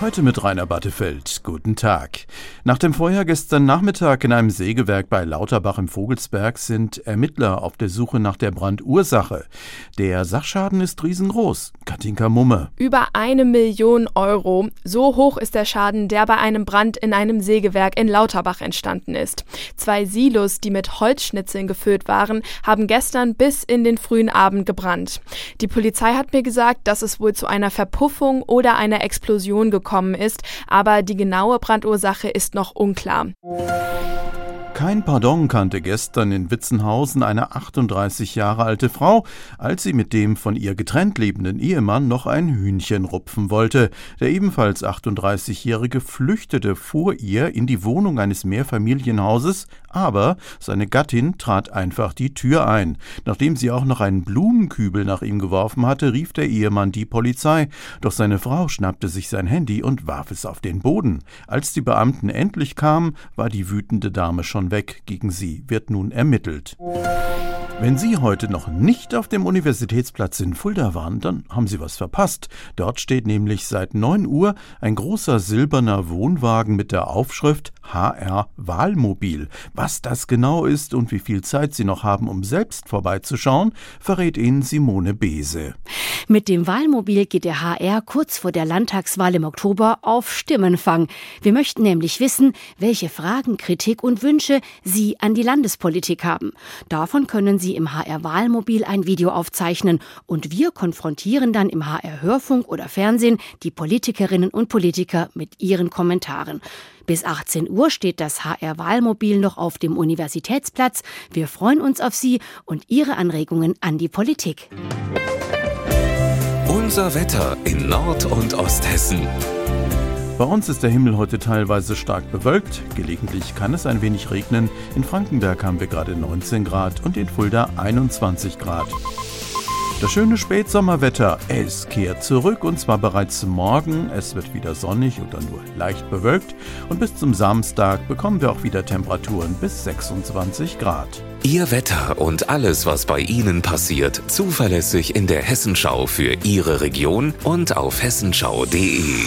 Heute mit Rainer Battefeld. Guten Tag. Nach dem Feuer gestern Nachmittag in einem Sägewerk bei Lauterbach im Vogelsberg sind Ermittler auf der Suche nach der Brandursache. Der Sachschaden ist riesengroß. Katinka Mumme. Über eine Million Euro. So hoch ist der Schaden, der bei einem Brand in einem Sägewerk in Lauterbach entstanden ist. Zwei Silos, die mit Holzschnitzeln gefüllt waren, haben gestern bis in den frühen Abend gebrannt. Die Polizei hat mir gesagt, dass es wohl zu einer Verpuffung oder einer Explosion gekommen gekommen ist, aber die genaue Brandursache ist noch unklar. Kein Pardon kannte gestern in Witzenhausen eine 38 Jahre alte Frau, als sie mit dem von ihr getrennt lebenden Ehemann noch ein Hühnchen rupfen wollte. Der ebenfalls 38-Jährige flüchtete vor ihr in die Wohnung eines Mehrfamilienhauses, aber seine Gattin trat einfach die Tür ein. Nachdem sie auch noch einen Blumenkübel nach ihm geworfen hatte, rief der Ehemann die Polizei. Doch seine Frau schnappte sich sein Handy und warf es auf den Boden. Als die Beamten endlich kamen, war die wütende Dame schon weg. Gegen sie wird nun ermittelt. Wenn Sie heute noch nicht auf dem Universitätsplatz in Fulda waren, dann haben Sie was verpasst. Dort steht nämlich seit 9 Uhr ein großer silberner Wohnwagen mit der Aufschrift HR Wahlmobil. Was das genau ist und wie viel Zeit Sie noch haben, um selbst vorbeizuschauen, verrät Ihnen Simone Bese. Mit dem Wahlmobil geht der HR kurz vor der Landtagswahl im Oktober auf Stimmenfang. Wir möchten nämlich wissen, welche Fragen, Kritik und Wünsche Sie an die Landespolitik haben. Davon können Sie im HR Wahlmobil ein Video aufzeichnen und wir konfrontieren dann im HR Hörfunk oder Fernsehen die Politikerinnen und Politiker mit ihren Kommentaren. Bis 18 Uhr steht das HR Wahlmobil noch auf dem Universitätsplatz. Wir freuen uns auf Sie und Ihre Anregungen an die Politik. Unser Wetter in Nord- und Osthessen. Bei uns ist der Himmel heute teilweise stark bewölkt, gelegentlich kann es ein wenig regnen. In Frankenberg haben wir gerade 19 Grad und in Fulda 21 Grad. Das schöne Spätsommerwetter, es kehrt zurück und zwar bereits morgen. Es wird wieder sonnig oder nur leicht bewölkt und bis zum Samstag bekommen wir auch wieder Temperaturen bis 26 Grad. Ihr Wetter und alles, was bei Ihnen passiert, zuverlässig in der Hessenschau für Ihre Region und auf hessenschau.de.